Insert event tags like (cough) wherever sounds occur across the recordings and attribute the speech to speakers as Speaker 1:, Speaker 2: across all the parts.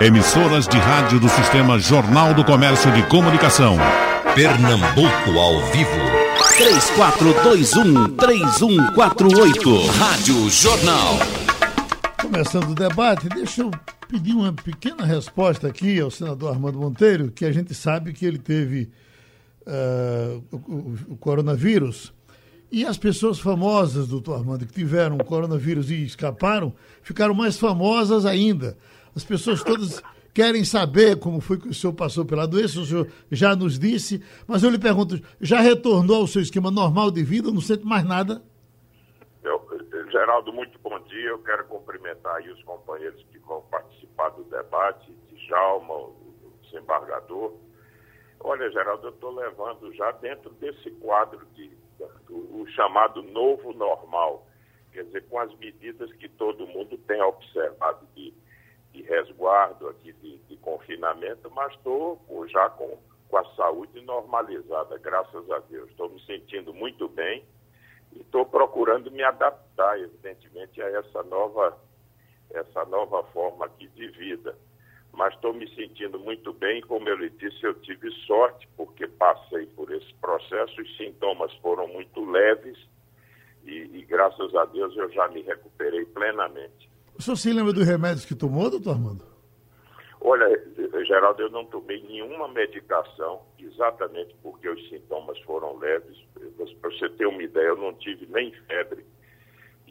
Speaker 1: Emissoras de rádio do Sistema Jornal do Comércio de Comunicação.
Speaker 2: Pernambuco ao vivo.
Speaker 3: 3421-3148. Rádio Jornal.
Speaker 4: Começando o debate, deixa eu pedir uma pequena resposta aqui ao senador Armando Monteiro, que a gente sabe que ele teve uh, o, o, coronavírus. E as pessoas famosas, doutor Armando, que tiveram o coronavírus e escaparam, ficaram mais famosas ainda. As pessoas todas querem saber como foi que o senhor passou pela doença, o senhor já nos disse, mas eu lhe pergunto, já retornou ao seu esquema normal de vida, não sente mais nada?
Speaker 5: Eu, Geraldo, muito bom dia. Eu quero cumprimentar aí os companheiros que vão participar do debate, Djalma, o desembargador. Olha, Geraldo, eu estou levando já dentro desse quadro de, o chamado novo normal, quer dizer, com as medidas que todo mundo tem observado de de resguardo aqui de, de confinamento, mas estou já com, com a saúde normalizada, graças a Deus. Estou me sentindo muito bem e estou procurando me adaptar, evidentemente, a essa nova, essa nova forma aqui de vida. Mas estou me sentindo muito bem, como eu lhe disse, eu tive sorte, porque passei por esse processo, os sintomas foram muito leves e, e graças a Deus eu já me recuperei plenamente.
Speaker 4: O senhor se lembra dos remédios que tomou, doutor Armando?
Speaker 5: Olha, Geraldo, eu não tomei nenhuma medicação, exatamente porque os sintomas foram leves. Para você ter uma ideia, eu não tive nem febre.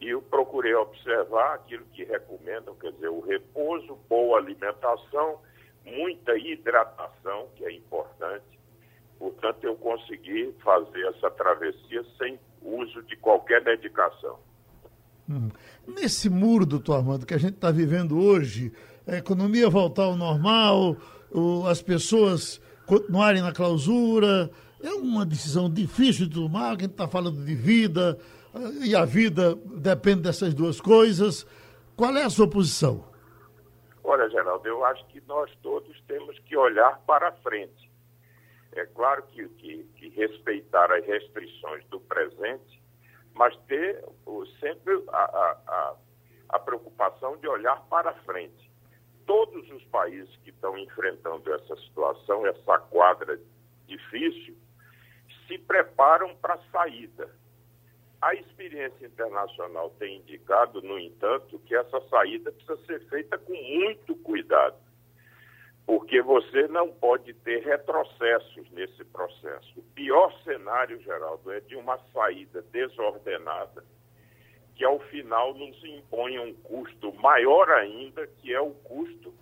Speaker 5: E eu procurei observar aquilo que recomendam, quer dizer, o repouso, boa alimentação, muita hidratação, que é importante. Portanto, eu consegui fazer essa travessia sem uso de qualquer medicação.
Speaker 4: Hum. Nesse muro, doutor Armando, que a gente está vivendo hoje, a economia voltar ao normal, o, as pessoas continuarem na clausura, é uma decisão difícil de tomar, a gente está falando de vida, eh, e a vida depende dessas duas coisas. Qual é a sua posição?
Speaker 5: Olha, Geraldo, eu acho que nós todos temos que olhar para frente. É claro que, que, que respeitar as restrições do presente mas ter sempre a, a, a preocupação de olhar para frente. Todos os países que estão enfrentando essa situação, essa quadra difícil, se preparam para a saída. A experiência internacional tem indicado, no entanto, que essa saída precisa ser feita com muito cuidado porque você não pode ter retrocessos nesse processo. O pior cenário, Geraldo, é de uma saída desordenada, que ao final nos impõe um custo maior ainda, que é o custo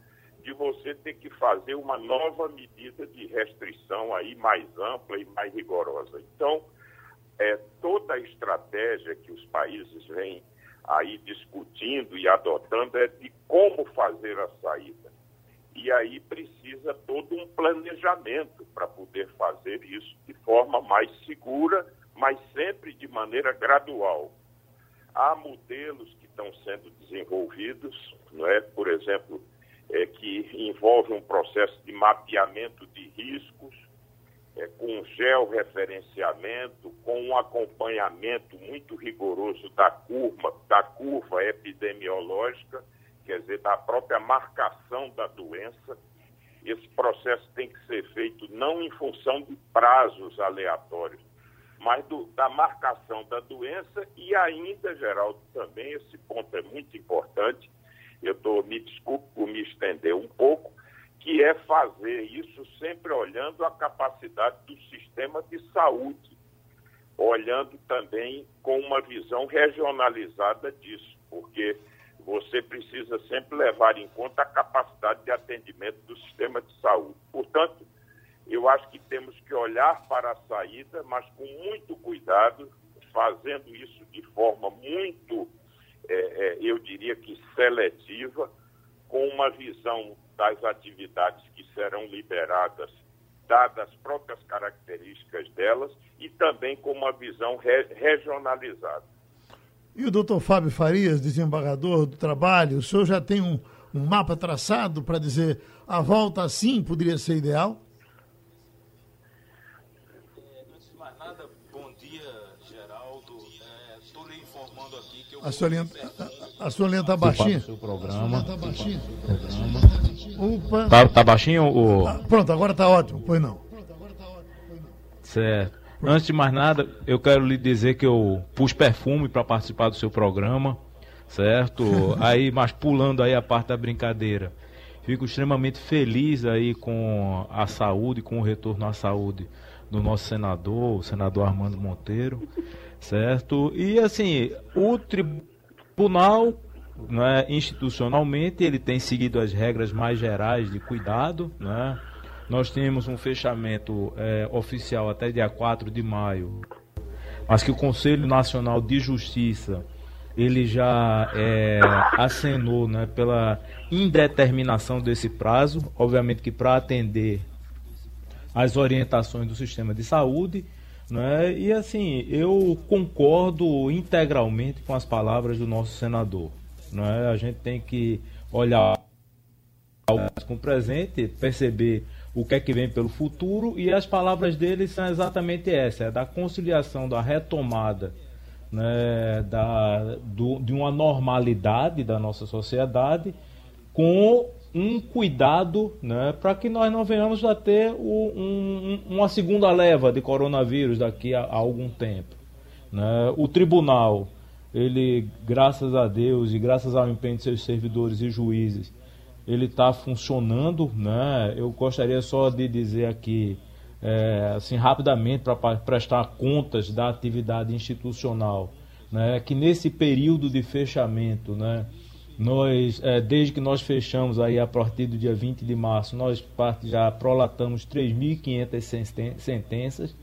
Speaker 5: de você ter que fazer uma nova medida de restrição aí mais ampla e mais rigorosa. Então, é, toda a estratégia que os países vêm aí discutindo e adotando é de como fazer a saída. E aí precisa todo um planejamento para poder fazer isso de forma mais segura, mas sempre de maneira gradual. Há modelos que estão sendo desenvolvidos, não é? por exemplo, é, que envolve um processo de mapeamento de riscos, é, com georreferenciamento, com um acompanhamento muito rigoroso da curva, da curva epidemiológica quer dizer, da própria marcação da doença. Esse processo tem que ser feito não em função de prazos aleatórios, mas do, da marcação da doença e ainda, Geraldo, também esse ponto é muito importante. Eu tô, me desculpe por me estender um pouco, que é fazer isso sempre olhando a capacidade do sistema de saúde, olhando também com uma visão regionalizada disso, porque você precisa sempre levar em conta a capacidade de atendimento do sistema de saúde. Portanto, eu acho que temos que olhar para a saída, mas com muito cuidado, fazendo isso de forma muito, é, é, eu diria que seletiva, com uma visão das atividades que serão liberadas, dadas as próprias características delas, e também com uma visão re regionalizada.
Speaker 4: E o doutor Fábio Farias, desembargador do trabalho, o senhor já tem um, um mapa traçado para dizer a volta assim poderia ser ideal?
Speaker 6: antes de mais nada, bom dia, Geraldo. Estou é, lhe informando aqui que eu.
Speaker 4: A sua linha, a, a sua linha está baixinha.
Speaker 7: Seu programa.
Speaker 4: A sua linha está baixinha.
Speaker 7: Opa. Tá, tá baixinho? O... Ah,
Speaker 4: pronto, agora tá ótimo. Pois não.
Speaker 7: Certo. Antes de mais nada, eu quero lhe dizer que eu pus perfume para participar do seu programa, certo? (laughs) aí, mas pulando aí a parte da brincadeira. Fico extremamente feliz aí com a saúde, com o retorno à saúde do nosso senador, o senador Armando Monteiro, certo? E assim, o tribunal, né, institucionalmente, ele tem seguido as regras mais gerais de cuidado, né? Nós temos um fechamento é, oficial até dia 4 de maio, mas que o Conselho Nacional de Justiça ele já é, acenou né, pela indeterminação desse prazo, obviamente que para atender as orientações do sistema de saúde, né, e assim, eu concordo integralmente com as palavras do nosso senador. Né, a gente tem que olhar com o presente, perceber o que é que vem pelo futuro e as palavras dele são exatamente essa, é da conciliação, da retomada né, da, do, de uma normalidade da nossa sociedade com um cuidado né, para que nós não venhamos a ter o, um, uma segunda leva de coronavírus daqui a, a algum tempo. Né? O tribunal, ele, graças a Deus e graças ao empenho de seus servidores e juízes, ele está funcionando, né? Eu gostaria só de dizer aqui, é, assim, rapidamente, para prestar contas da atividade institucional, né? Que nesse período de fechamento, né? Nós, é, desde que nós fechamos aí a partir do dia 20 de março, nós já prolatamos 3.500 sentenças,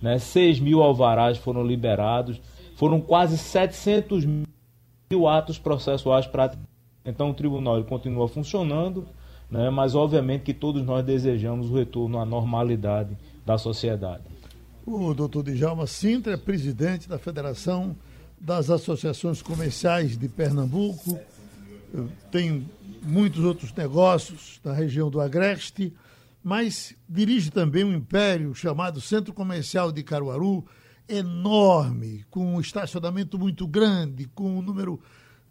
Speaker 7: né? 6 mil alvarás foram liberados, foram quase 700 mil atos processuais praticados então o tribunal continua funcionando, né, mas obviamente que todos nós desejamos o retorno à normalidade da sociedade.
Speaker 4: O doutor Djalma Sintra é presidente da Federação das Associações Comerciais de Pernambuco, tem muitos outros negócios na região do Agreste, mas dirige também um império chamado Centro Comercial de Caruaru, enorme, com um estacionamento muito grande, com um número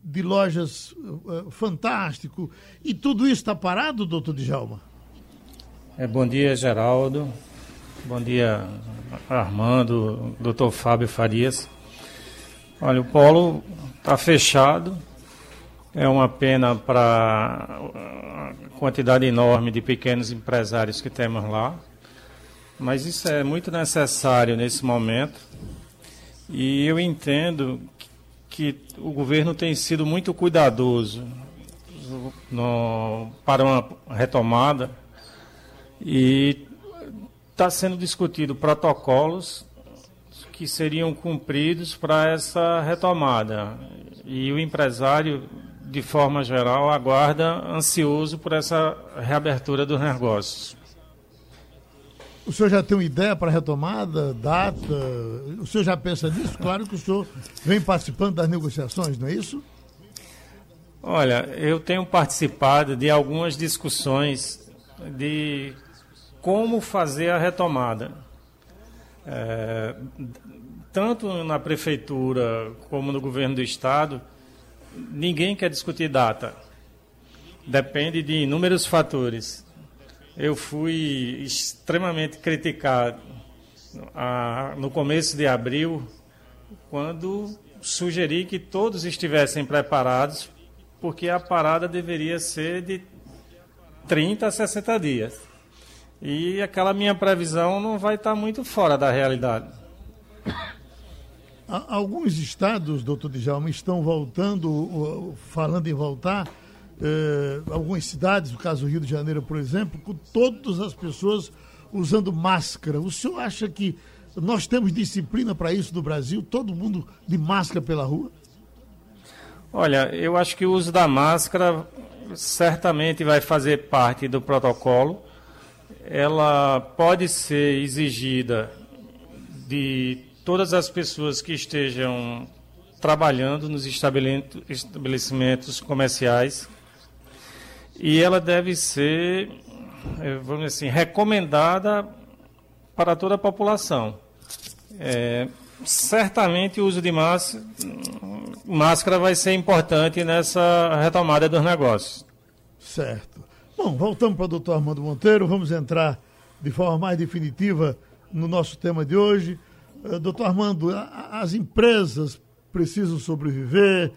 Speaker 4: de lojas uh, fantástico. E tudo isso está parado, doutor Djalma?
Speaker 8: É, bom dia, Geraldo. Bom dia, Armando, doutor Fábio Farias. Olha, o polo está fechado. É uma pena para a quantidade enorme de pequenos empresários que temos lá. Mas isso é muito necessário nesse momento. E eu entendo que o governo tem sido muito cuidadoso no, para uma retomada e está sendo discutido protocolos que seriam cumpridos para essa retomada. E o empresário, de forma geral, aguarda ansioso por essa reabertura dos negócios.
Speaker 4: O senhor já tem uma ideia para retomada, data? O senhor já pensa nisso? Claro que o senhor vem participando das negociações, não é isso?
Speaker 8: Olha, eu tenho participado de algumas discussões de como fazer a retomada. É, tanto na prefeitura como no governo do estado, ninguém quer discutir data. Depende de inúmeros fatores eu fui extremamente criticado no começo de abril, quando sugeri que todos estivessem preparados, porque a parada deveria ser de 30 a 60 dias. E aquela minha previsão não vai estar muito fora da realidade.
Speaker 4: Alguns estados, doutor Djalma, estão voltando, falando em voltar, eh, algumas cidades, no caso do Rio de Janeiro, por exemplo, com todas as pessoas usando máscara. O senhor acha que nós temos disciplina para isso no Brasil? Todo mundo de máscara pela rua?
Speaker 8: Olha, eu acho que o uso da máscara certamente vai fazer parte do protocolo. Ela pode ser exigida de todas as pessoas que estejam trabalhando nos estabelecimentos comerciais e ela deve ser, eh, vamos dizer assim, recomendada para toda a população. É, certamente o uso de máscara, máscara vai ser importante nessa retomada dos negócios.
Speaker 4: Certo. Bom, voltamos para o doutor Armando Monteiro, vamos entrar de forma mais definitiva no nosso tema de hoje. Uh, doutor Armando, as empresas precisam sobreviver,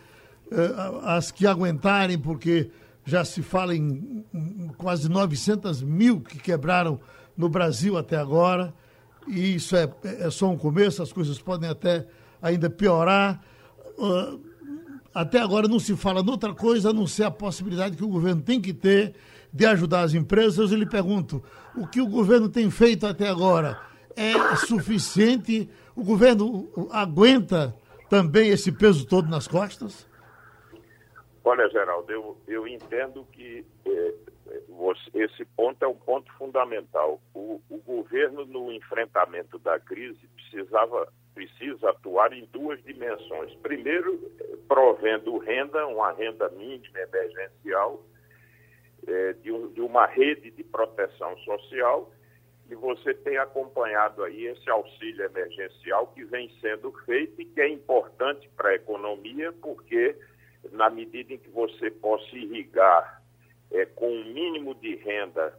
Speaker 4: as que aguentarem, porque já se fala em, quase 900 mil que quebraram no Brasil até agora, e isso é, é só um começo, as coisas podem até ainda piorar. Uh, até agora não se fala de outra coisa a não ser a possibilidade que o governo tem que ter de ajudar as empresas. Eu lhe pergunto, o que o governo tem feito até agora é suficiente? O governo aguenta também esse peso todo nas costas?
Speaker 5: Olha, Geraldo, eu, eu entendo que é, esse ponto é um ponto fundamental. O, o governo, no enfrentamento da crise, precisava precisa atuar em duas dimensões. Primeiro, provendo renda, uma renda mínima emergencial, é, de, um, de, uma rede de proteção social, e você tem acompanhado aí esse auxílio emergencial que vem sendo feito e que é importante para a economia, porque na medida em que você possa irrigar é, com um mínimo de renda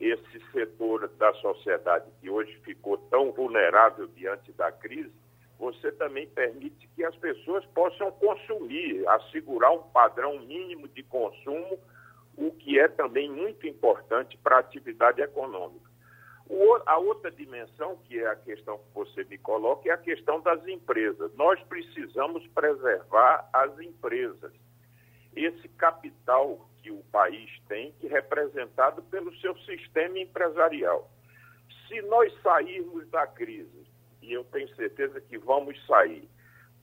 Speaker 5: esse setor da sociedade que hoje ficou tão vulnerável diante da crise, você também permite que as pessoas possam consumir, assegurar um padrão mínimo de consumo, o que é também muito importante para a atividade econômica. A outra dimensão, que é a questão que você me coloca, é a questão das empresas. Nós precisamos preservar as empresas. Esse capital que o país tem, que é representado pelo seu sistema empresarial. Se nós sairmos da crise, e eu tenho certeza que vamos sair,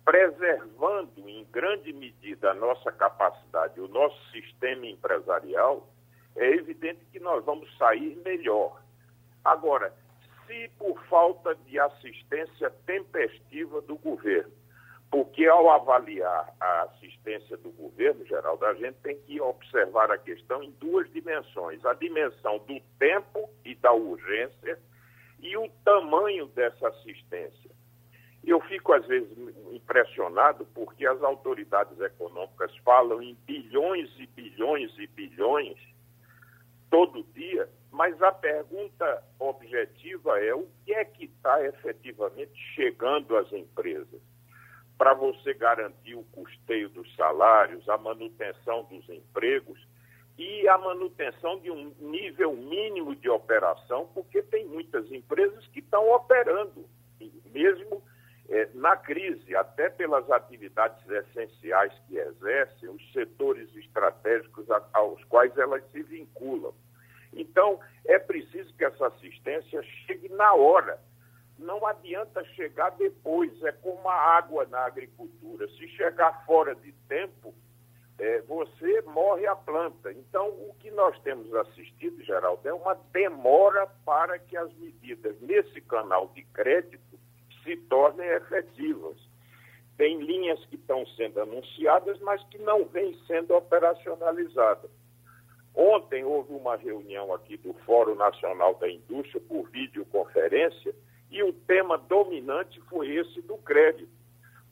Speaker 5: preservando em grande medida a nossa capacidade, o nosso sistema empresarial, é evidente que nós vamos sair melhor. Agora, se por falta de assistência tempestiva do governo, porque ao avaliar a assistência do governo, Geraldo, a gente tem que observar a questão em duas dimensões: a dimensão do tempo e da urgência e o tamanho dessa assistência. Eu fico, às vezes, impressionado porque as autoridades econômicas falam em bilhões e bilhões e bilhões todo dia, mas a pergunta objetiva é o que é que está efetivamente chegando às empresas? Para você garantir o custeio dos salários, a manutenção dos empregos e a manutenção de um nível mínimo de operação, porque tem muitas empresas que estão operando, mesmo na crise, até pelas atividades essenciais que exercem, os setores estratégicos aos quais elas se vinculam. Então, é preciso que essa assistência chegue na hora. Não adianta chegar depois, é como a água na agricultura. Se chegar fora de tempo, é, você morre a planta. Então, o que nós temos assistido, Geraldo, é uma demora para que as medidas nesse canal de crédito se tornem efetivas. Tem linhas que estão sendo anunciadas, mas que não vêm sendo operacionalizadas. Ontem houve uma reunião aqui do Fórum Nacional da Indústria por videoconferência e o tema dominante foi esse do crédito.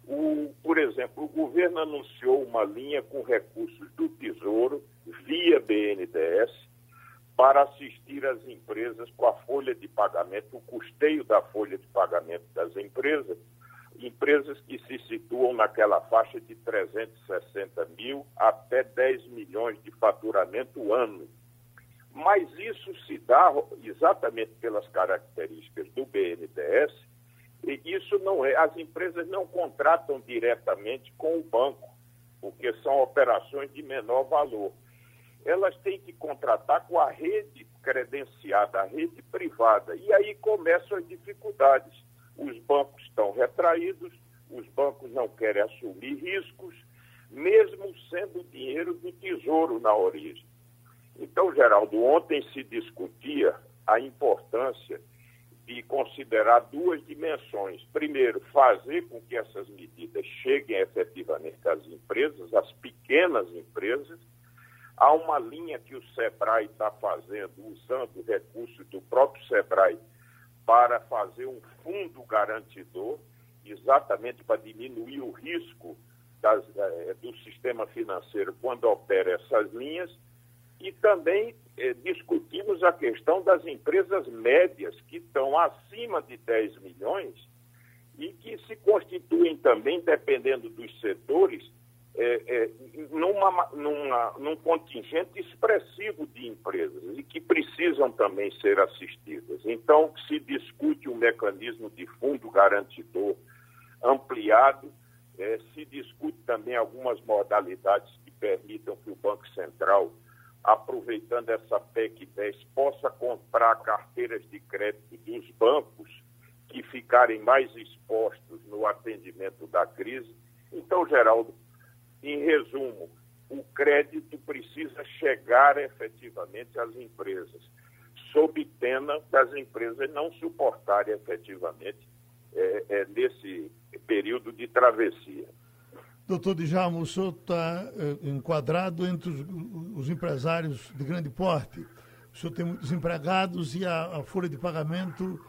Speaker 5: O, por exemplo, o governo anunciou uma linha com recursos do Tesouro, via BNDES, para assistir as empresas com a folha de pagamento, o custeio da folha de pagamento das empresas, empresas que se situam naquela faixa de 360 mil até 10 milhões de faturamento ano. Mas isso se dá exatamente pelas características do BNDES, e isso não é, as empresas não contratam diretamente com o banco, porque são operações de menor valor. Elas têm que contratar com a rede credenciada, a rede privada. E aí começam as dificuldades. Os bancos estão retraídos, os bancos não querem assumir riscos, mesmo sendo dinheiro do tesouro na origem. Então, Geraldo, ontem se discutia a importância de considerar duas dimensões. Primeiro, fazer com que essas medidas cheguem efetivamente às empresas, às pequenas empresas. Há uma linha que o SEBRAE está fazendo, usando recursos do próprio SEBRAE, para fazer um fundo garantidor, exatamente para diminuir o risco das, eh, do sistema financeiro quando opera essas linhas, e também eh, discutimos a questão das empresas médias, que estão acima de 10 milhões e que se constituem também, dependendo dos setores, é, é, numa, numa, num contingente expressivo de empresas e que precisam também ser assistidas. Então, se discute um mecanismo de fundo garantidor ampliado, é, se discute também algumas modalidades que permitam que o Banco Central, aproveitando essa PEC 10, possa comprar carteiras de crédito dos bancos que ficarem mais expostos no atendimento da crise. Então, Geraldo, em resumo, o crédito precisa chegar efetivamente às empresas, sob pena das empresas não suportarem efetivamente é, é, nesse período de travessia.
Speaker 4: Doutor Djalma, o senhor está é, enquadrado entre os, os, empresários de grande porte. O senhor tem muitos empregados e a, a folha de pagamento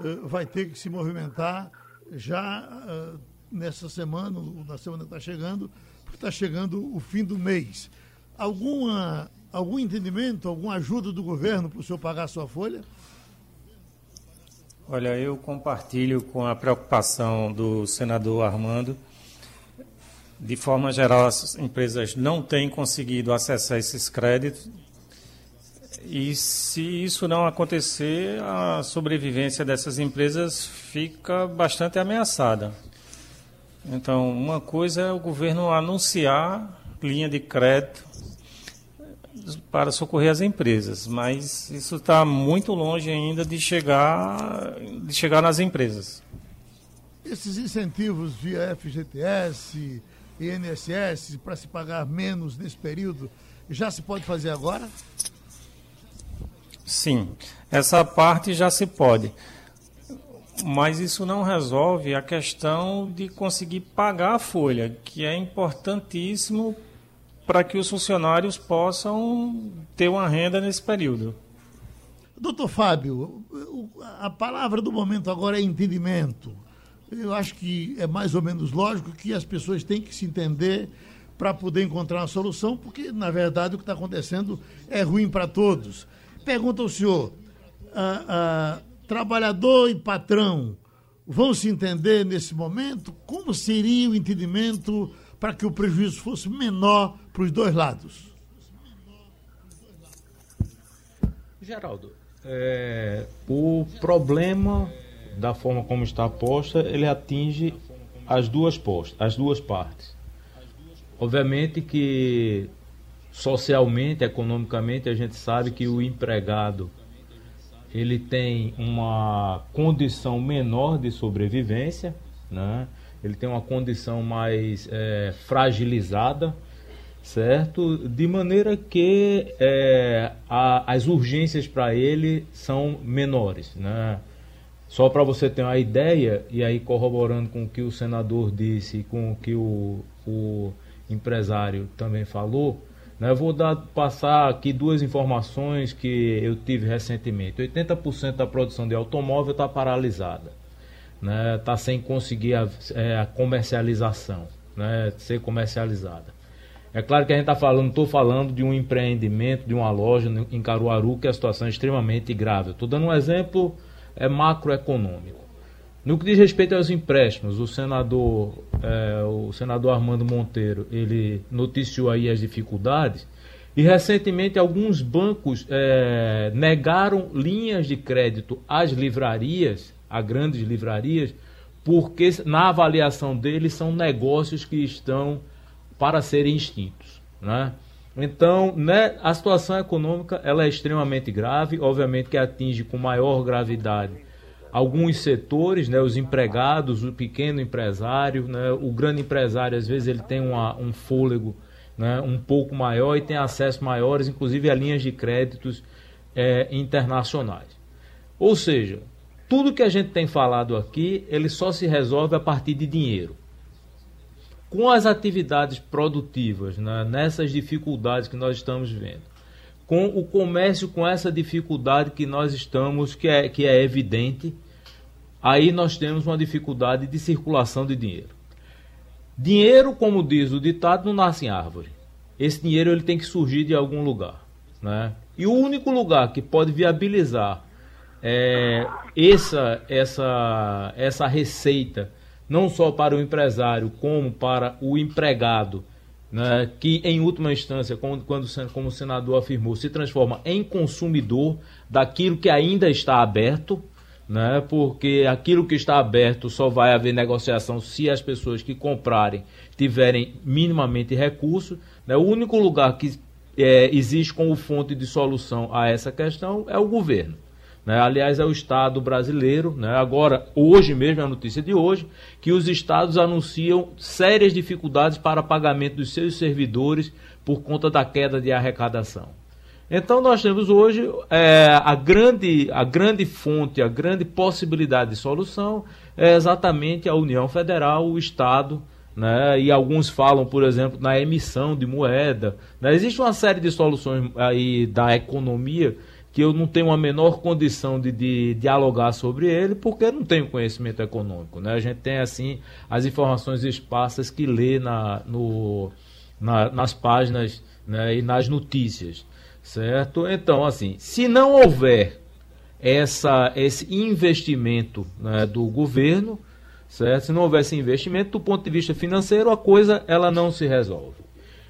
Speaker 4: é, vai ter que se movimentar já é, nessa semana, na semana que está chegando, está chegando o fim do mês. Alguma, algum entendimento, alguma ajuda do governo para o senhor pagar a sua folha?
Speaker 8: Olha, eu compartilho com a preocupação do senador Armando. De forma geral, as empresas não têm conseguido acessar esses créditos. E se isso não acontecer, a sobrevivência dessas empresas fica bastante ameaçada. Então, uma coisa é o governo anunciar linha de crédito para socorrer as empresas, mas isso está muito longe ainda de chegar, de chegar nas empresas.
Speaker 4: Esses incentivos via FGTS, INSS, para se pagar menos nesse período, já se pode fazer agora?
Speaker 8: Sim, essa parte já se pode mas isso não resolve a questão de conseguir pagar a folha, que é importantíssimo para que os funcionários possam ter uma renda nesse período.
Speaker 4: Doutor Fábio, a palavra do momento agora é entendimento. Eu acho que é mais ou menos lógico que as pessoas têm que se entender para poder encontrar uma solução, porque, na verdade, o que está acontecendo é ruim para todos. Pergunta ao senhor, a, a trabalhador e patrão vão se entender nesse momento? Como seria o entendimento para que o prejuízo fosse menor para os dois lados?
Speaker 7: Geraldo, é, o problema da forma como está posta, ele atinge as duas postas, as duas partes. Obviamente que socialmente, economicamente, a gente sabe que o empregado ele tem uma condição menor de sobrevivência, né? ele tem uma condição mais é, fragilizada, certo? De maneira que é, a, as urgências para ele são menores, né? Só para você ter uma ideia, e aí corroborando com o que o senador disse, com o que o, o empresário também falou, eu vou dar, passar aqui duas informações que eu tive recentemente. 80% da produção de automóvel está paralisada. Está né, tá sem conseguir a, é, a comercialização, né, ser comercializada. É claro que a gente está falando, estou falando de um empreendimento, de uma loja em Caruaru, que a situação é extremamente grave. Estou dando um exemplo é, macroeconômico. No que diz respeito aos empréstimos, o senador, é, o senador Armando Monteiro, ele noticiou aí as dificuldades e recentemente alguns bancos é, negaram linhas de crédito às livrarias, a grandes livrarias, porque na avaliação deles são negócios que estão para serem extintos, né? Então, né, a situação econômica ela é extremamente grave, obviamente que atinge com maior gravidade alguns setores, né, os empregados, o pequeno empresário, né, o grande empresário, às vezes ele tem uma, um fôlego né, um pouco maior e tem acesso maiores, inclusive a linhas de créditos é, internacionais. Ou seja, tudo que a gente tem falado aqui, ele só se resolve a partir de dinheiro. Com as atividades produtivas, né, nessas dificuldades que nós estamos vendo, com o comércio com essa dificuldade que nós estamos, que é, que é evidente, aí nós temos uma dificuldade de circulação de dinheiro. Dinheiro, como diz o ditado, não nasce em árvore. Esse dinheiro ele tem que surgir de algum lugar. Né? E o único lugar que pode viabilizar é, essa, essa, essa receita, não só para o empresário, como para o empregado, né, que em última instância, quando, como o senador afirmou, se transforma em consumidor daquilo que ainda está aberto, né, porque aquilo que está aberto só vai haver negociação se as pessoas que comprarem tiverem minimamente recursos. Né, o único lugar que é, existe como fonte de solução a essa questão é o governo. Né? Aliás, é o Estado brasileiro. Né? Agora, hoje mesmo, é a notícia de hoje, que os estados anunciam sérias dificuldades para pagamento dos seus servidores por conta da queda de arrecadação. Então, nós temos hoje é, a, grande, a grande fonte, a grande possibilidade de solução é exatamente a União Federal, o Estado. Né? E alguns falam, por exemplo, na emissão de moeda. Né? Existe uma série de soluções aí da economia que eu não tenho a menor condição de, de, dialogar sobre ele, porque não tenho conhecimento econômico. Né? A gente tem, assim, as informações esparsas que lê na, no, na, nas páginas né, e nas notícias, certo? Então, assim, se não houver essa, esse investimento né, do governo, certo? Se não houver esse investimento, do ponto de vista financeiro, a coisa ela não se resolve.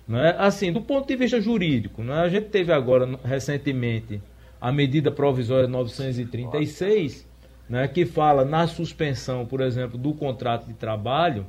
Speaker 7: Né? Assim, do ponto de vista jurídico, né? a gente teve agora, recentemente, a medida provisória 936, né, que fala na suspensão, por exemplo, do contrato de trabalho,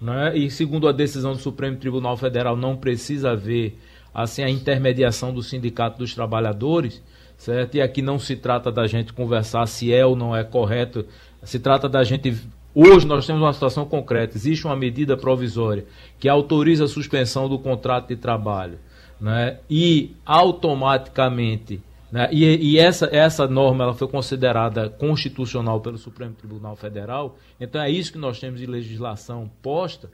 Speaker 7: né, e segundo a decisão do Supremo Tribunal Federal não precisa haver assim a intermediação do Sindicato dos Trabalhadores, certo? E aqui não se trata da gente conversar se é ou não é correto, se trata da gente Hoje nós temos uma situação concreta. Existe uma medida provisória que autoriza a suspensão do contrato de trabalho né? e automaticamente né? E, e, essa, essa norma ela foi considerada constitucional pelo Supremo Tribunal Federal, então é isso que nós temos de legislação posta,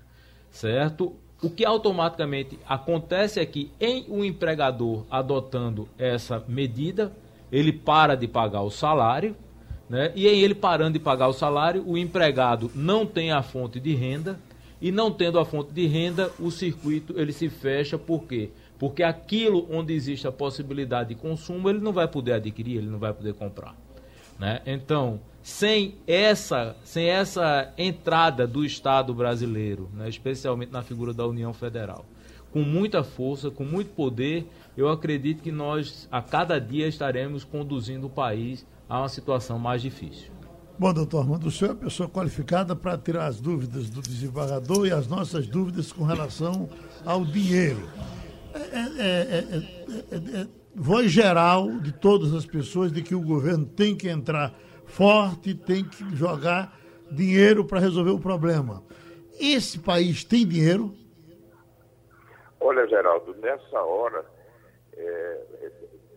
Speaker 7: certo? O que automaticamente acontece é que, em o um empregador adotando essa medida, ele para de pagar o salário, né? e em ele parando de pagar o salário, o empregado não tem a fonte de renda, e não tendo a fonte de renda, o circuito ele se fecha, por quê? Porque aquilo onde existe a possibilidade de consumo, ele não vai poder adquirir, ele não vai poder comprar. Né? Então, sem essa, sem essa entrada do Estado brasileiro, né, especialmente na figura da União Federal, com muita força, com muito poder, eu acredito que nós, a cada dia, estaremos conduzindo o país a uma situação mais difícil.
Speaker 4: Bom, doutor Armando, o senhor é a pessoa qualificada para tirar as dúvidas do desembargador e as nossas dúvidas com relação ao dinheiro. É é é, é, é, voz geral de todas as pessoas de que o governo tem que entrar forte, tem que jogar dinheiro para resolver o problema. Esse país tem dinheiro?
Speaker 5: Olha, Geraldo, nessa hora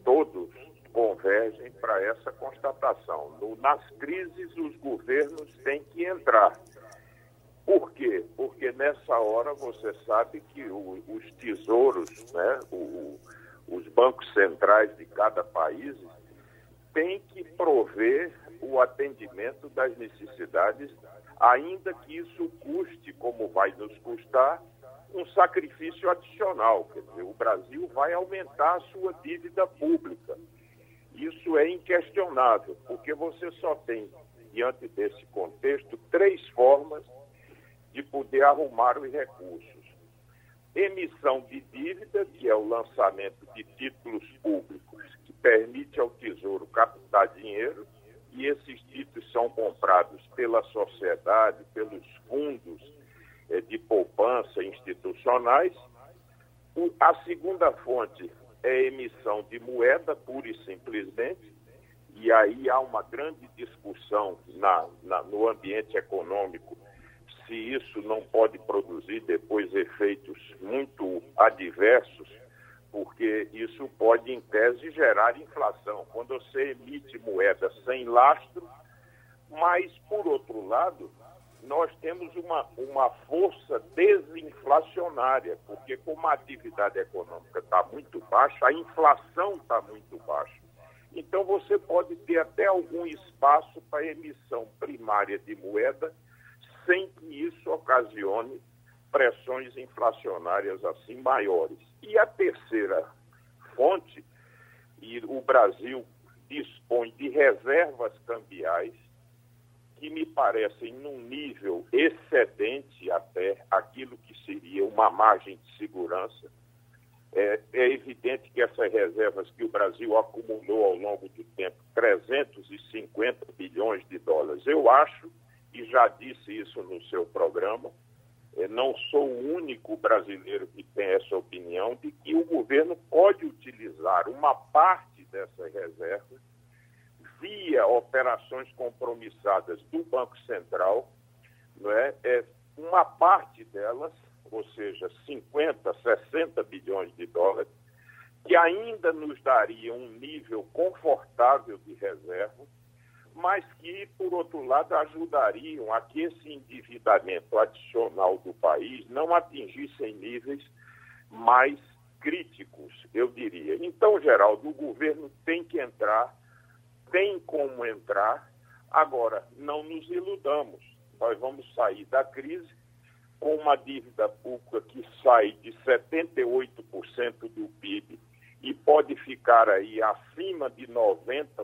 Speaker 5: todos convergem para essa constatação. No, nas crises, os governos têm que entrar. Por quê? Porque nessa hora você sabe que o, os tesouros, né, o, os bancos centrais de cada país, têm que prover o atendimento das necessidades, ainda que isso custe, como vai nos custar, um sacrifício adicional. Quer dizer, o Brasil vai aumentar a sua dívida pública. Isso é inquestionável, porque você só tem, diante desse contexto, três formas de poder arrumar os recursos. Emissão de dívida, que é o lançamento de títulos públicos, que permite ao Tesouro captar dinheiro, e esses títulos são comprados pela sociedade, pelos fundos eh, de poupança institucionais. a segunda fonte é a emissão de moeda, pura e simplesmente, e aí há uma grande discussão na, na, no ambiente econômico se isso não pode produzir depois efeitos muito adversos, porque isso pode, em tese, gerar inflação. Quando você emite moeda sem lastro, mas, por outro lado, nós temos uma, uma força desinflacionária, porque como a atividade econômica está muito baixa, a inflação está muito baixa. Então, você pode ter até algum espaço para emissão primária de moeda sem que isso ocasione pressões inflacionárias assim maiores. E a terceira fonte e o Brasil dispõe de reservas cambiais que me parecem num nível excedente até aquilo que seria uma margem de segurança. É, é, evidente que essas reservas que o Brasil acumulou ao longo do tempo, 350 bilhões de dólares, eu acho, e já disse isso no seu programa, é, não sou o único brasileiro que tem essa opinião, de que o governo pode utilizar uma parte dessas reservas via operações compromissadas do Banco Central, não é? é uma parte delas, ou seja, 50, 60 bilhões de dólares, que ainda nos daria um nível confortável de reserva, mas que, por outro lado, ajudariam a que esse endividamento adicional do país não atingisse níveis mais críticos, eu diria. Então, Geraldo, o governo tem que entrar tem como entrar. Agora, não nos iludamos. Nós vamos sair da crise com uma dívida pública que sai de 78% do PIB e pode ficar aí acima de 90%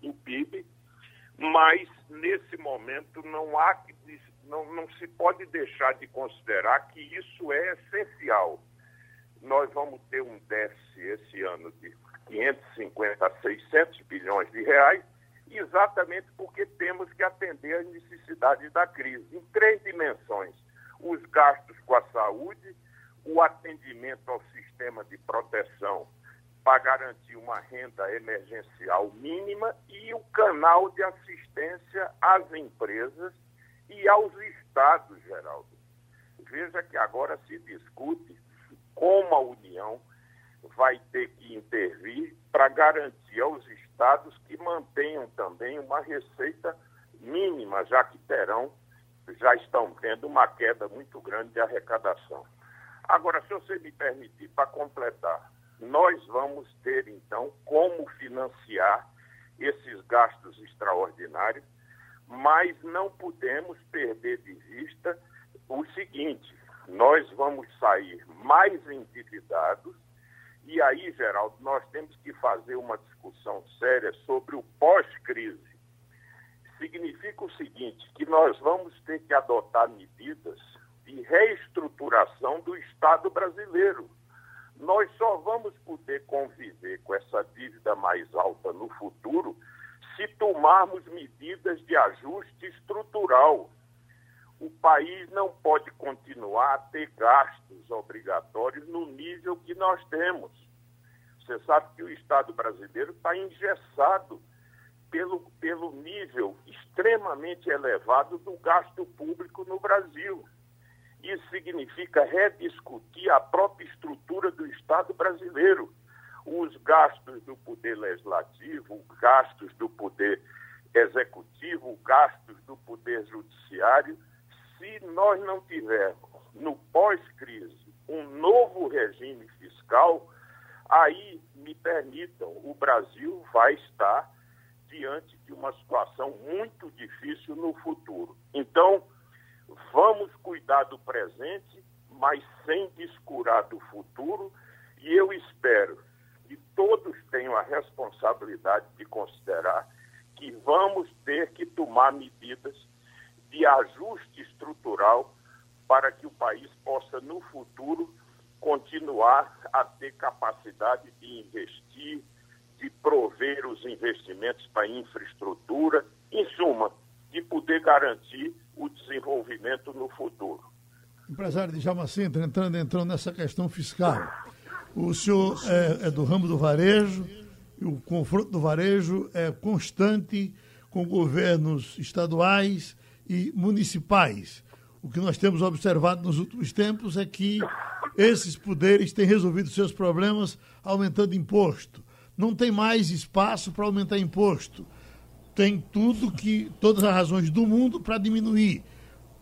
Speaker 5: do PIB, mas nesse momento não há não, não se pode deixar de considerar que isso é essencial. Nós vamos ter um déficit esse ano de 550 a 600 bilhões de reais, exatamente porque temos que atender às necessidades da crise, em três dimensões: os gastos com a saúde, o atendimento ao sistema de proteção para garantir uma renda emergencial mínima e o canal de assistência às empresas e aos estados, Geraldo. Veja que agora se discute como a União vai ter que intervir para garantir aos estados que mantenham também uma receita mínima, já que terão, já estão tendo uma queda muito grande de arrecadação. Agora, se você me permitir, para completar, nós vamos ter então como financiar esses gastos extraordinários, mas não podemos perder de vista o seguinte: nós vamos sair mais endividados e aí, Geraldo, nós temos que fazer uma discussão séria sobre o pós-crise. Significa o seguinte, que nós vamos ter que adotar medidas de reestruturação do Estado brasileiro. Nós só vamos poder conviver com essa dívida mais alta no futuro se tomarmos medidas de ajuste estrutural. O país não pode continuar a ter gastos obrigatórios no nível que nós temos. Você sabe que o Estado brasileiro está engessado pelo, pelo nível extremamente elevado do gasto público no Brasil. Isso significa rediscutir a própria estrutura do Estado brasileiro. Os gastos do poder legislativo, os gastos do poder executivo, os gastos do poder judiciário. Se nós não tivermos, no pós-crise, um novo regime fiscal, Aí, me permitam, o Brasil vai estar diante de uma situação muito difícil no futuro. Então, vamos cuidar do presente, mas sem descurar do futuro, e eu espero que todos tenham a responsabilidade de considerar que vamos ter que tomar medidas de ajuste estrutural para que o país possa, no futuro, continuar a ter capacidade de investir, de prover os investimentos para infraestrutura, em suma, de poder garantir o desenvolvimento no futuro.
Speaker 4: Empresário de Sintra, entrando, entrando nessa questão fiscal. O senhor é, é do ramo do varejo, e o confronto do varejo é constante com governos estaduais e municipais. O que nós temos observado nos últimos tempos é que esses poderes têm resolvido seus problemas aumentando imposto. Não tem mais espaço para aumentar imposto. Tem tudo que, todas as razões do mundo para diminuir.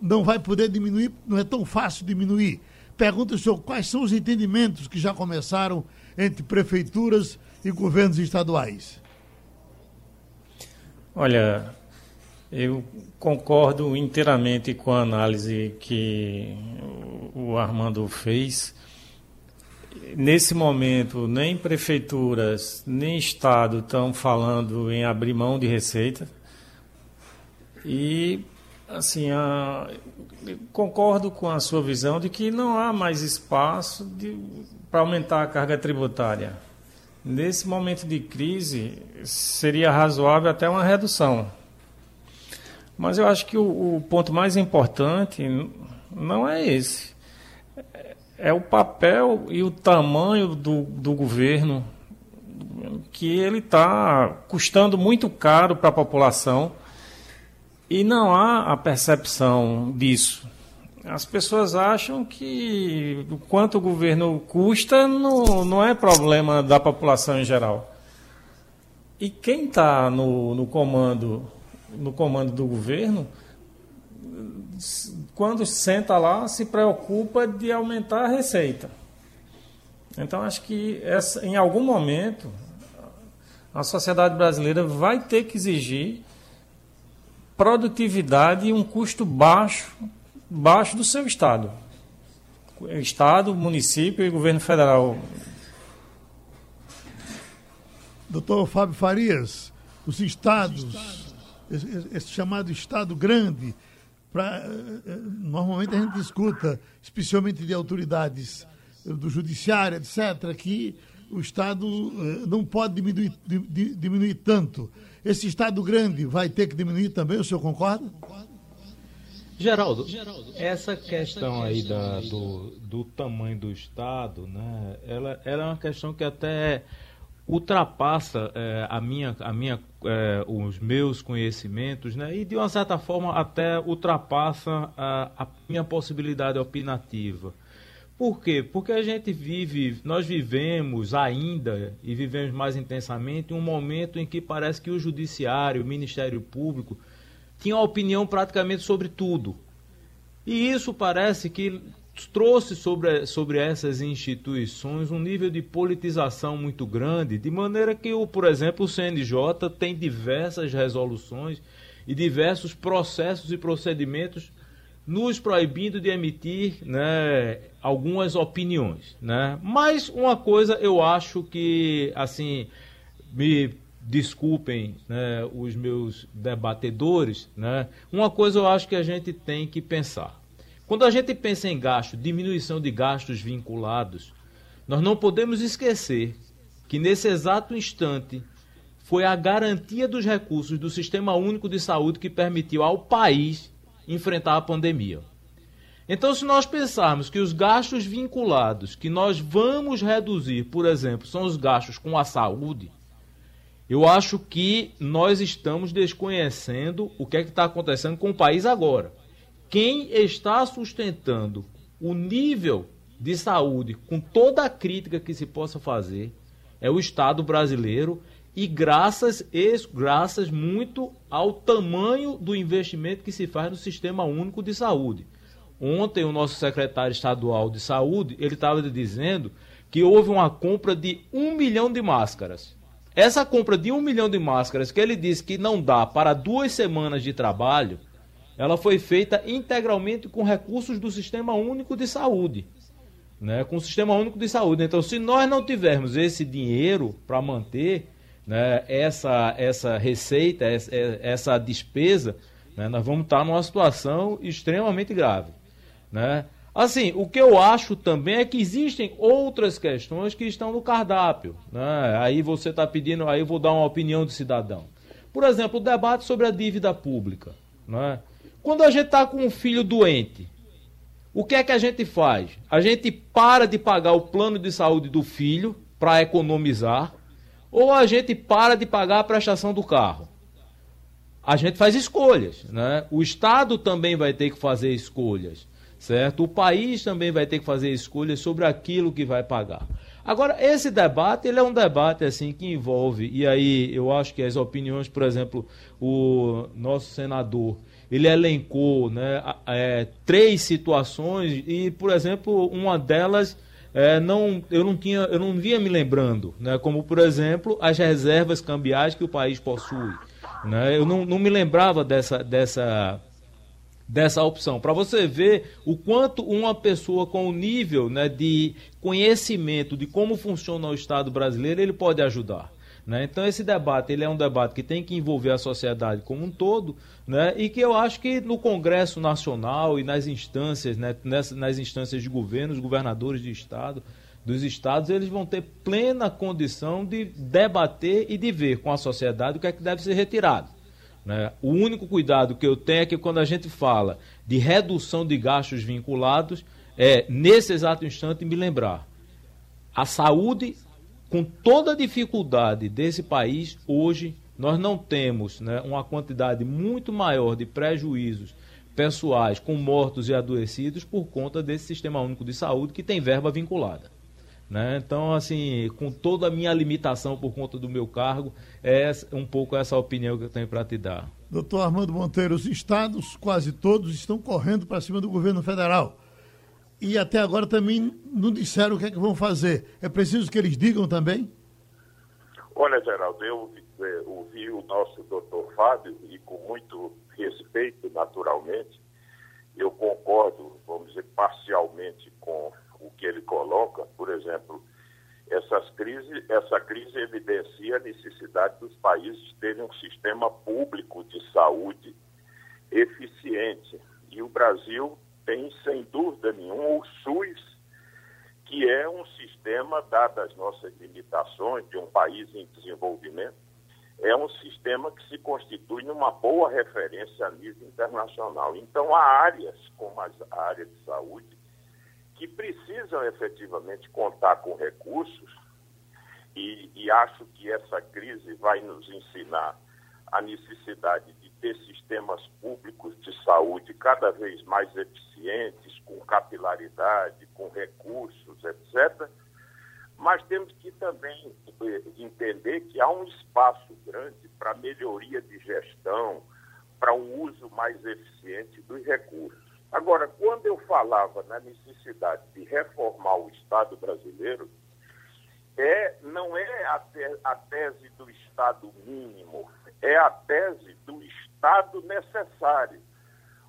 Speaker 4: Não vai poder diminuir, não é tão fácil diminuir. Pergunta o senhor quais são os entendimentos que já começaram entre prefeituras e governos estaduais.
Speaker 8: Olha, eu concordo inteiramente com a análise que o Armando fez nesse momento nem prefeituras nem Estado estão falando em abrir mão de receita. E, assim, a, concordo com a sua visão de que não há mais espaço para aumentar a carga tributária. Nesse momento de crise, seria razoável até uma redução. Mas eu acho que o, o ponto mais importante não é esse é o papel e o tamanho do, do governo que ele está custando muito caro para a população e não há a percepção disso. As pessoas acham que o quanto o governo custa não, não é problema da população em geral. E quem está no, no comando no comando do governo quando senta lá, se preocupa de aumentar a receita. Então, acho que essa, em algum momento a sociedade brasileira vai ter que exigir produtividade e um custo baixo, baixo do seu Estado. Estado, município e governo federal.
Speaker 4: Doutor Fábio Farias, os estados, esse, esse chamado Estado grande, Pra, eh, eh, normalmente a gente escuta, especialmente de autoridades do judiciário, etc., que o Estado eh, não pode diminuir, diminuir tanto. Esse Estado grande vai ter que diminuir também, o senhor concorda?
Speaker 7: Geraldo, essa questão aí da, do, do tamanho do Estado, né, ela, ela é uma questão que até ultrapassa é, a minha, a minha, é, os meus conhecimentos, né? E de uma certa forma até ultrapassa a, a minha possibilidade opinativa. Por quê? Porque a gente vive, nós vivemos ainda e vivemos mais intensamente um momento em que parece que o judiciário, o Ministério Público, tinha opinião praticamente sobre tudo. E isso parece que trouxe sobre, sobre essas instituições um nível de politização muito grande, de maneira que, o, por exemplo, o CNJ tem diversas resoluções e diversos processos e procedimentos nos proibindo de emitir né, algumas opiniões. Né? Mas uma coisa eu acho que, assim, me desculpem né, os meus debatedores, né, uma coisa eu acho que a gente tem que pensar. Quando a gente pensa em gasto, diminuição de gastos vinculados, nós não podemos esquecer que nesse exato instante foi a garantia dos recursos do Sistema Único de Saúde que permitiu ao país enfrentar a pandemia. Então, se nós pensarmos que os gastos vinculados que nós vamos reduzir, por exemplo, são os gastos com a saúde, eu acho que nós estamos desconhecendo o que é está acontecendo com o país agora quem está sustentando o nível de saúde com toda a crítica que se possa fazer é o Estado brasileiro e graças, graças muito ao tamanho do investimento que se faz no Sistema Único de Saúde. Ontem o nosso secretário estadual de saúde ele estava dizendo que houve uma compra de um milhão de máscaras. Essa compra de um milhão de máscaras que ele disse que não dá para duas semanas de trabalho ela foi feita integralmente com recursos do Sistema Único de Saúde. Né, com o Sistema Único de Saúde. Então, se nós não tivermos esse dinheiro para manter né, essa, essa receita, essa, essa despesa, né, nós vamos estar numa situação extremamente grave. Né? Assim, o que eu acho também é que existem outras questões que estão no cardápio. Né? Aí você está pedindo, aí eu vou dar uma opinião de cidadão. Por exemplo, o debate sobre a dívida pública. Né? Quando a gente está com um filho doente, o que é que a gente faz? A gente para de pagar o plano de saúde do filho para economizar, ou a gente para de pagar a prestação do carro. A gente faz escolhas, né? O Estado também vai ter que fazer escolhas, certo? O país também vai ter que fazer escolhas sobre aquilo que vai pagar. Agora, esse debate, ele é um debate assim que envolve, e aí eu acho que as opiniões, por exemplo, o nosso senador ele elencou né, é, três situações e, por exemplo, uma delas é, não, eu não tinha, eu não vinha me lembrando, né, como por exemplo as reservas cambiais que o país possui. Né, eu não, não me lembrava dessa, dessa, dessa opção. Para você ver o quanto uma pessoa com o nível né, de conhecimento de como funciona o Estado brasileiro, ele pode ajudar. Né? Então esse debate ele é um debate que tem que envolver a sociedade como um todo, né? e que eu acho que no Congresso Nacional e nas instâncias, né, nas, instâncias de governo, os governadores de Estado, dos estados, eles vão ter plena condição de debater e de ver com a sociedade o que é que deve ser retirado. Né? O único cuidado que eu tenho é que quando a gente fala de redução de gastos vinculados, é nesse exato instante me lembrar. A saúde, com toda a dificuldade desse país, hoje nós não temos né, uma quantidade muito maior de prejuízos pessoais com mortos e adoecidos por conta desse sistema único de saúde que tem verba vinculada. Né? Então, assim, com toda a minha limitação por conta do meu cargo, é um pouco essa opinião que eu tenho para te dar.
Speaker 4: Doutor Armando Monteiro, os estados, quase todos, estão correndo para cima do governo federal. E até agora também não disseram o que é que vão fazer. É preciso que eles digam também?
Speaker 5: Olha, Geraldo, eu é, ouvi o nosso doutor Fábio e com muito respeito, naturalmente, eu concordo, vamos dizer, parcialmente com o que ele coloca, por exemplo, essas crises, essa crise evidencia a necessidade dos países terem um sistema público de saúde eficiente. E o Brasil tem, sem dúvida nenhuma, o SUS, que é um sistema, dadas as nossas limitações de um país em desenvolvimento, é um sistema que se constitui numa boa referência a nível internacional. Então, há áreas, como a área de saúde, que precisam efetivamente contar com recursos, e, e, acho que essa crise vai nos ensinar a necessidade de ter sistemas públicos de saúde cada vez mais eficientes, com capilaridade, com recursos, etc. Mas temos que também eh, entender que há um espaço grande para melhoria de gestão, para um uso mais eficiente dos recursos. Agora, quando eu falava na necessidade de reformar o Estado brasileiro, é, não é a, te, a tese do Estado mínimo, é a tese do Estado necessário.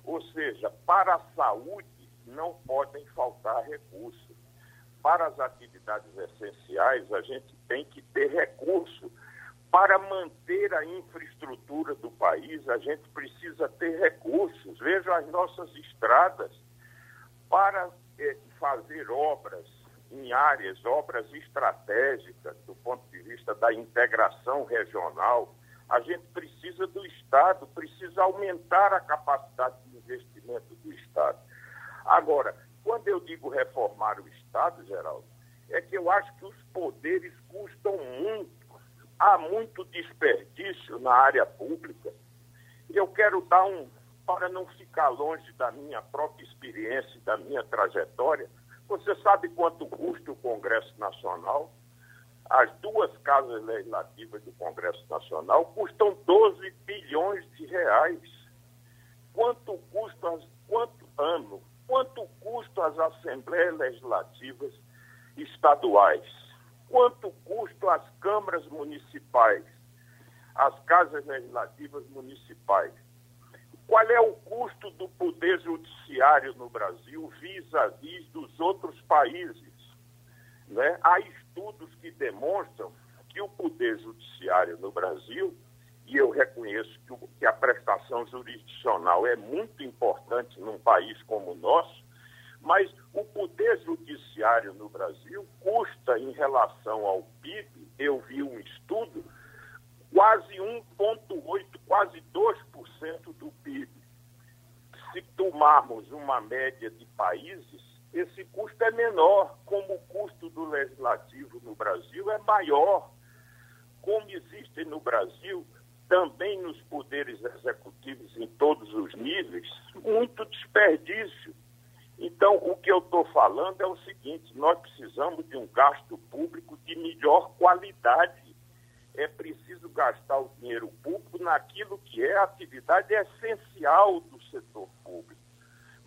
Speaker 5: Ou seja, para a saúde não podem faltar recursos. Para as atividades essenciais, a gente tem que ter recurso para manter a infraestrutura do país, a gente precisa ter recursos. Veja as nossas estradas para eh, fazer obras em áreas, obras estratégicas do ponto de vista da integração regional. A gente precisa do Estado, precisa aumentar a capacidade de investimento do Estado. Agora, quando eu digo reformar o Estado, Geraldo, é que eu acho que os poderes custam muito há muito desperdício na área pública. Eu quero dar um, para não ficar longe da minha própria experiência, da minha trajetória, você sabe quanto custa o Congresso Nacional? As duas casas legislativas do Congresso Nacional custam 12 bilhões de reais. Quanto custa, quanto ano, quanto custa as assembleias legislativas estaduais? quanto custo as câmaras municipais, as casas legislativas municipais. Qual é o custo do poder judiciário no Brasil vis-à-vis dos outros países? Né? Há estudos que demonstram que o poder judiciário no Brasil, e eu reconheço que, que a prestação jurisdicional é muito importante num país como o nosso, mas o poder judiciário no Brasil custa, em relação ao PIB, eu vi um estudo, quase 1,8%, quase 2% do PIB. Se tomarmos uma média de países, esse custo é menor, como o custo do legislativo no Brasil é maior. Como existe no Brasil, também nos poderes executivos em todos os níveis, muito desperdício então, o que eu estou falando é o seguinte: nós precisamos de um gasto público de melhor qualidade. É preciso gastar o dinheiro público naquilo que é a atividade essencial do setor público.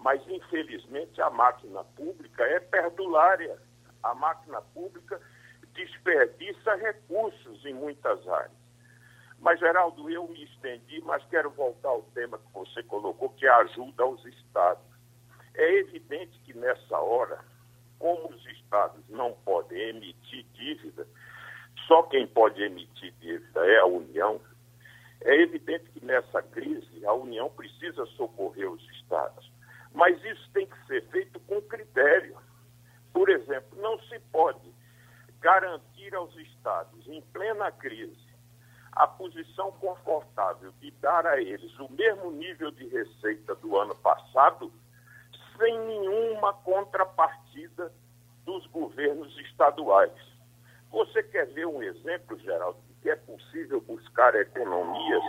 Speaker 5: Mas, infelizmente, a máquina pública é perdulária. A máquina pública desperdiça recursos em muitas áreas. Mas, Geraldo, eu me estendi, mas quero voltar ao tema que você colocou, que é a ajuda aos estados. É evidente que nessa hora, como os estados não podem emitir dívida, só quem pode emitir dívida é a União, é evidente que nessa crise a União precisa socorrer os estados. Mas isso tem que ser feito com critério. Por exemplo, não se pode garantir aos estados, em plena crise, a posição confortável de dar a eles o mesmo nível de receita do ano passado, sem nenhuma contrapartida dos governos estaduais. Você quer ver um exemplo, Geraldo, de que é possível buscar economias?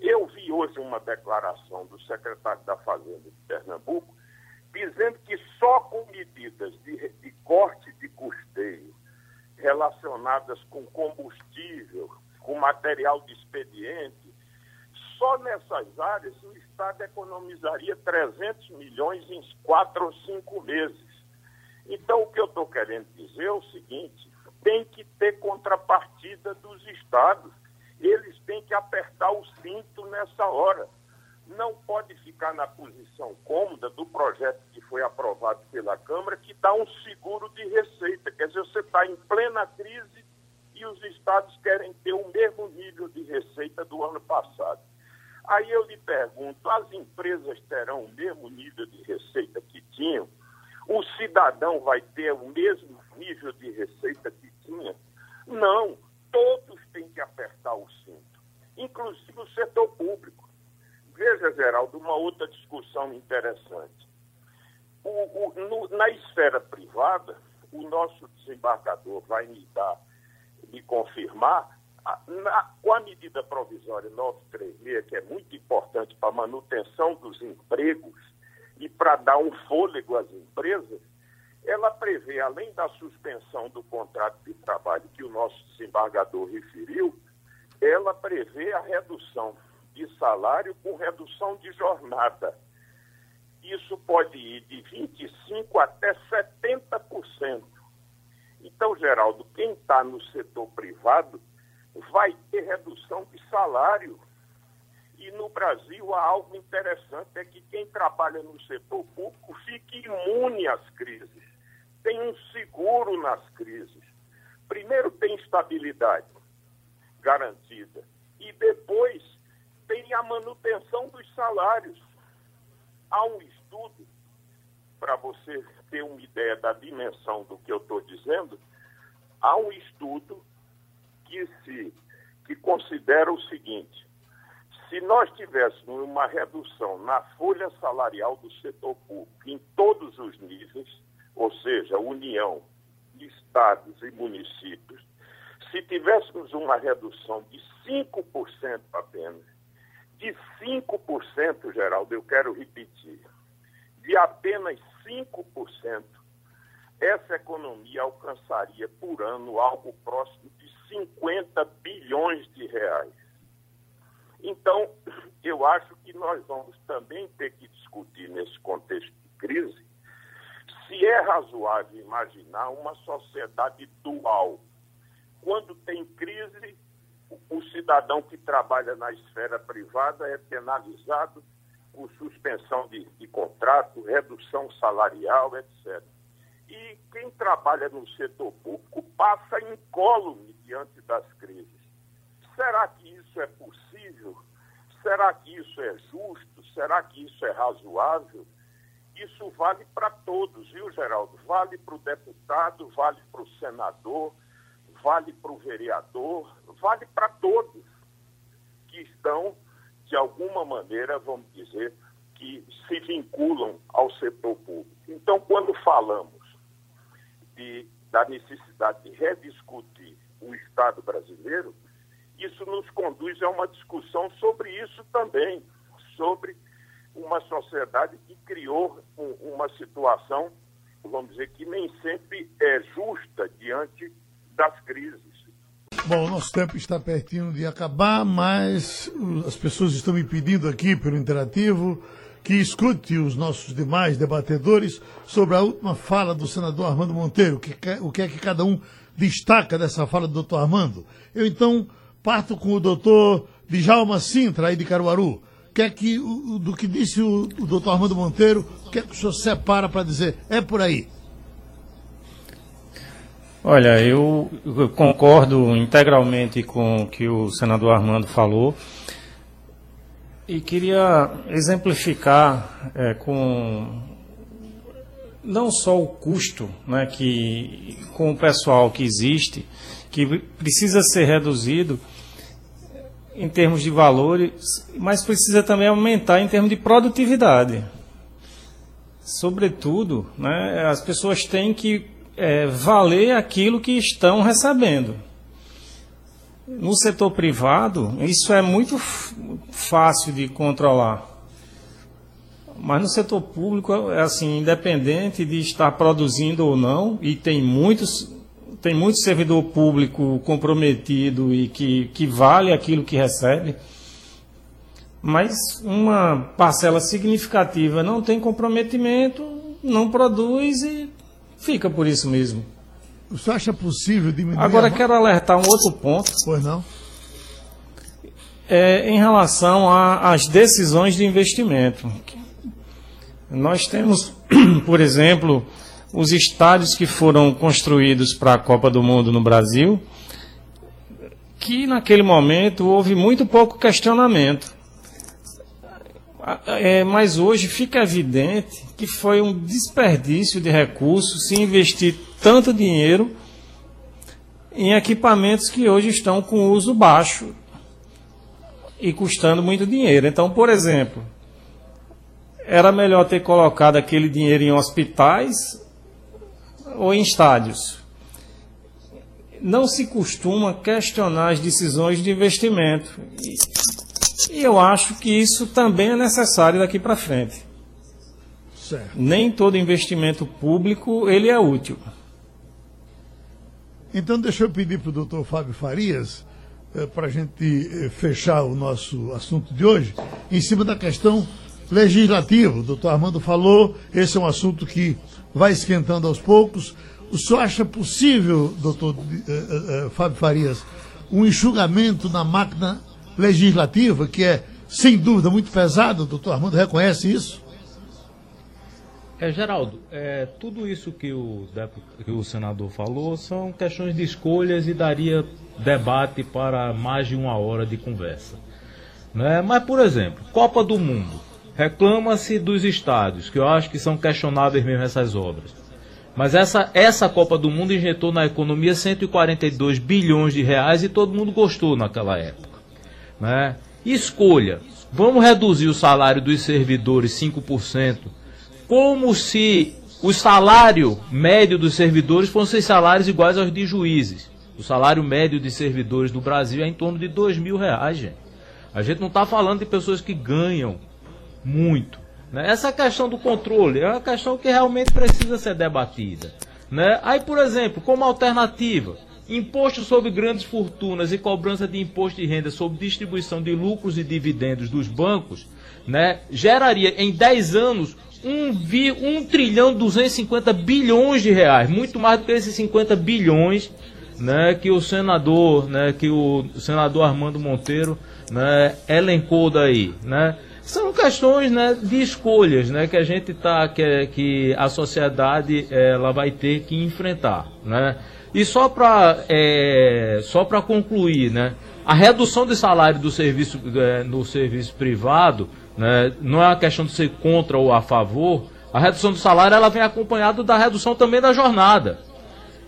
Speaker 5: Eu vi hoje uma declaração do secretário da Fazenda de Pernambuco dizendo que só com medidas de, de corte de custeio relacionadas com combustível, com material de expediente, só nessas áreas o Estado economizaria 300 milhões em quatro ou cinco meses. Então, o que eu estou querendo dizer é o seguinte: tem que ter contrapartida dos estados. Eles têm que apertar o cinto nessa hora. Não pode ficar na posição cômoda do projeto que foi aprovado pela Câmara, que dá um seguro de receita. Quer dizer, você está em plena crise e os estados querem ter o mesmo nível de receita do ano passado. Aí eu lhe pergunto: as empresas terão o mesmo nível de receita que tinham? O cidadão vai ter o mesmo nível de receita que tinha? Não, todos têm que apertar o cinto, inclusive o setor público. Veja, Geraldo, uma outra discussão interessante. O, o, no, na esfera privada, o nosso desembargador vai me dar, me confirmar, a, na, com a medida provisória 936, que é muito importante para a manutenção dos empregos e para dar um fôlego às empresas, ela prevê, além da suspensão do contrato de trabalho que o nosso desembargador referiu, ela prevê a redução de salário com redução de jornada. Isso pode ir de 25% até 70%. Então, Geraldo, quem está no setor privado vai ter redução de salário. E no Brasil há algo interessante, é que quem trabalha no setor público fica imune às crises tem um seguro nas crises. Primeiro tem estabilidade garantida e depois tem a manutenção dos salários. Há um estudo, para você ter uma ideia da dimensão do que eu estou dizendo, há um estudo que, se, que considera o seguinte: se nós tivéssemos uma redução na folha salarial do setor público em todos os níveis, ou seja, União, estados e municípios, se tivéssemos uma redução de 5% apenas, de 5%, Geraldo, eu quero repetir, de apenas 5%, essa economia alcançaria por ano algo próximo de 50 bilhões de reais. Então, eu acho que nós vamos também ter que discutir nesse contexto de crise se é razoável imaginar uma sociedade dual. Quando tem crise, o cidadão que trabalha na esfera privada é penalizado por suspensão de, de contrato, redução salarial, etc. E quem trabalha no setor público passa incólume diante das crises. Será que isso é possível? Será que isso é justo? Será que isso é razoável? Isso vale para todos, viu, Geraldo? Vale para o deputado, vale para o senador, vale para o vereador, vale para todos que estão, de alguma maneira, vamos dizer, que se vinculam ao setor público. Então, quando falamos de, da necessidade de rediscutir o Estado brasileiro, isso nos conduz a uma discussão sobre isso também, sobre uma sociedade que criou uma situação, vamos dizer, que nem sempre é justa diante das crises.
Speaker 4: Bom, nosso tempo está pertinho de acabar, mas as pessoas estão me pedindo aqui pelo interativo que escute os nossos demais debatedores sobre a última fala do senador Armando Monteiro, o que é que cada um destaca dessa fala do doutor Armando. Eu então Parto com o doutor Djalma Sintra, aí de Caruaru. Que é que, o, do que disse o, o doutor Armando Monteiro, o que é que o senhor separa para dizer? É por aí.
Speaker 8: Olha, eu, concordo integralmente com o que o senador Armando falou e queria exemplificar é, com não só o custo né, que, com o pessoal que existe, que precisa ser reduzido em termos de valores, mas precisa também aumentar em termos de produtividade. Sobretudo, né, as pessoas têm que é, valer aquilo que estão recebendo. No setor privado, isso é muito fácil de controlar. Mas no setor público, é assim, independente de estar produzindo ou não, e tem muitos, tem muito servidor público comprometido e que, que vale aquilo que recebe, mas uma parcela significativa não tem comprometimento, não produz e fica por isso mesmo.
Speaker 4: Você acha possível diminuir?
Speaker 8: Agora a... quero alertar um outro ponto.
Speaker 4: Pois não?
Speaker 8: É, em relação às decisões de investimento. Nós temos, (clears throat) por exemplo, os estádios que foram construídos para a Copa do Mundo no Brasil, que naquele momento houve muito pouco questionamento. É, mas hoje fica evidente que foi um desperdício de recursos se investir tanto dinheiro em equipamentos que hoje estão com uso baixo e custando muito dinheiro. Então, por exemplo, era melhor ter colocado aquele dinheiro em hospitais ou em estádios. Não se costuma questionar as decisões de investimento. E eu acho que isso também é necessário daqui para frente. Certo. Nem todo investimento público ele é útil.
Speaker 4: Então deixa eu pedir para o doutor Fábio Farias, eh, para a gente eh, fechar o nosso assunto de hoje, em cima da questão legislativa. O doutor Armando falou, esse é um assunto que vai esquentando aos poucos. O senhor acha possível, doutor eh, Fábio Farias, um enxugamento na máquina legislativa, que é, sem dúvida, muito pesado, o doutor Armando reconhece isso?
Speaker 7: É, Geraldo, é, tudo isso que o, que o senador falou são questões de escolhas e daria debate para mais de uma hora de conversa. Né? Mas, por exemplo, Copa do Mundo. Reclama-se dos estádios, que eu acho que são questionáveis mesmo essas obras. Mas essa, essa Copa do Mundo injetou na economia 142 bilhões de reais e todo mundo gostou naquela época. Né? Escolha. Vamos reduzir o salário dos servidores 5%, como se o salário médio dos servidores fossem salários iguais aos de juízes. O salário médio de servidores do Brasil é em torno de dois mil reais, gente. A gente não está falando de pessoas que ganham muito. Né? Essa questão do controle é uma questão que realmente precisa ser debatida. Né? Aí, por exemplo, como alternativa, Imposto sobre grandes fortunas e cobrança de imposto de renda sobre distribuição de lucros e dividendos dos bancos, né, geraria em 10 anos 1, 1 trilhão 250 bilhões de reais, muito mais do que esses 50 bilhões né, que o senador, né, que o senador Armando Monteiro né, elencou daí, né? São questões né, de escolhas né, que a gente tá, que, que a sociedade ela vai ter que enfrentar. Né? E só para é, só para concluir, né? A redução de salário do serviço é, no serviço privado, né, não é uma questão de ser contra ou a favor. A redução do salário ela vem acompanhada da redução também da jornada.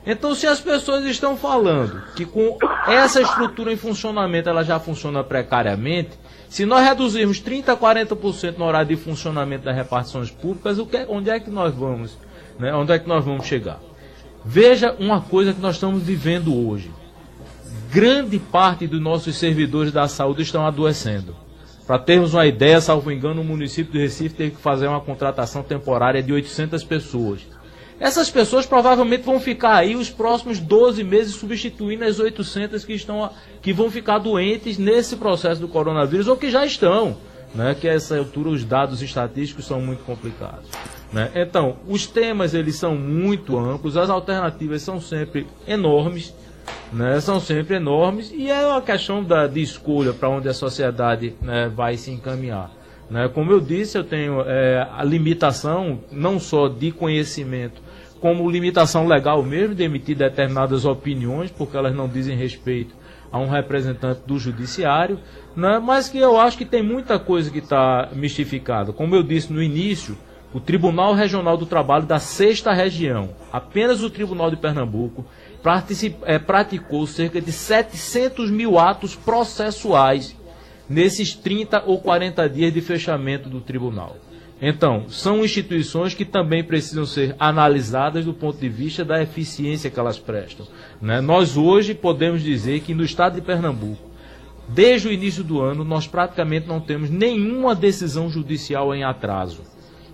Speaker 7: Então, se as pessoas estão falando que com essa estrutura em funcionamento ela já funciona precariamente, se nós reduzirmos 30% a 40% no horário de funcionamento das repartições públicas, o que, onde é que nós vamos? Né? Onde é que nós vamos chegar? Veja uma coisa que nós estamos vivendo hoje. Grande parte dos nossos servidores da saúde estão adoecendo. Para termos uma ideia, salvo engano, o município do Recife teve que fazer uma contratação temporária de 800 pessoas. Essas pessoas provavelmente vão ficar aí os próximos 12 meses substituindo as 800 que, estão, que vão ficar doentes nesse processo do coronavírus ou que já estão. Né, que a essa altura os dados estatísticos são muito complicados. Né? Então, os temas eles são muito amplos, as alternativas são sempre enormes. né, são sempre enormes e é uma questão da, de escolha para onde a sociedade né, vai se encaminhar. Né? Como eu disse, eu tenho é, a limitação não só de conhecimento, como limitação legal mesmo de emitir determinadas opiniões, porque elas não dizem respeito a um representante do judiciário, né? mas que eu acho que tem muita coisa que está mistificada. Como eu disse no início, o Tribunal Regional do Trabalho da Sexta Região, apenas o Tribunal de Pernambuco, é, praticou cerca de 700 mil atos processuais nesses 30 ou 40 dias de fechamento do tribunal. Então, são instituições que também precisam ser analisadas do ponto de vista da eficiência que elas prestam. Né? Nós hoje podemos dizer que no estado de Pernambuco, desde o início do ano, nós praticamente não temos nenhuma decisão judicial em atraso.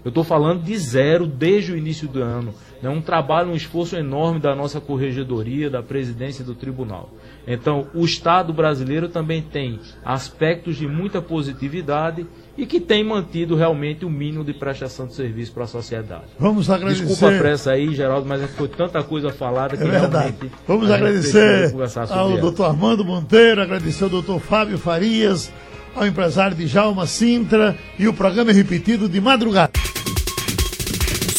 Speaker 7: Eu estou falando de zero desde o início do ano. É um trabalho, um esforço enorme da nossa corregedoria, da presidência do tribunal. Então, o Estado brasileiro também tem aspectos de muita positividade e que tem mantido realmente o mínimo de prestação de serviço para a sociedade.
Speaker 4: Vamos agradecer.
Speaker 7: Desculpa a pressa aí, Geraldo, mas é foi tanta coisa falada que é
Speaker 4: realmente. Vamos agradecer ao doutor Armando Monteiro, agradecer ao doutor Fábio Farias, ao empresário de Jalma Sintra e o programa é repetido de madrugada.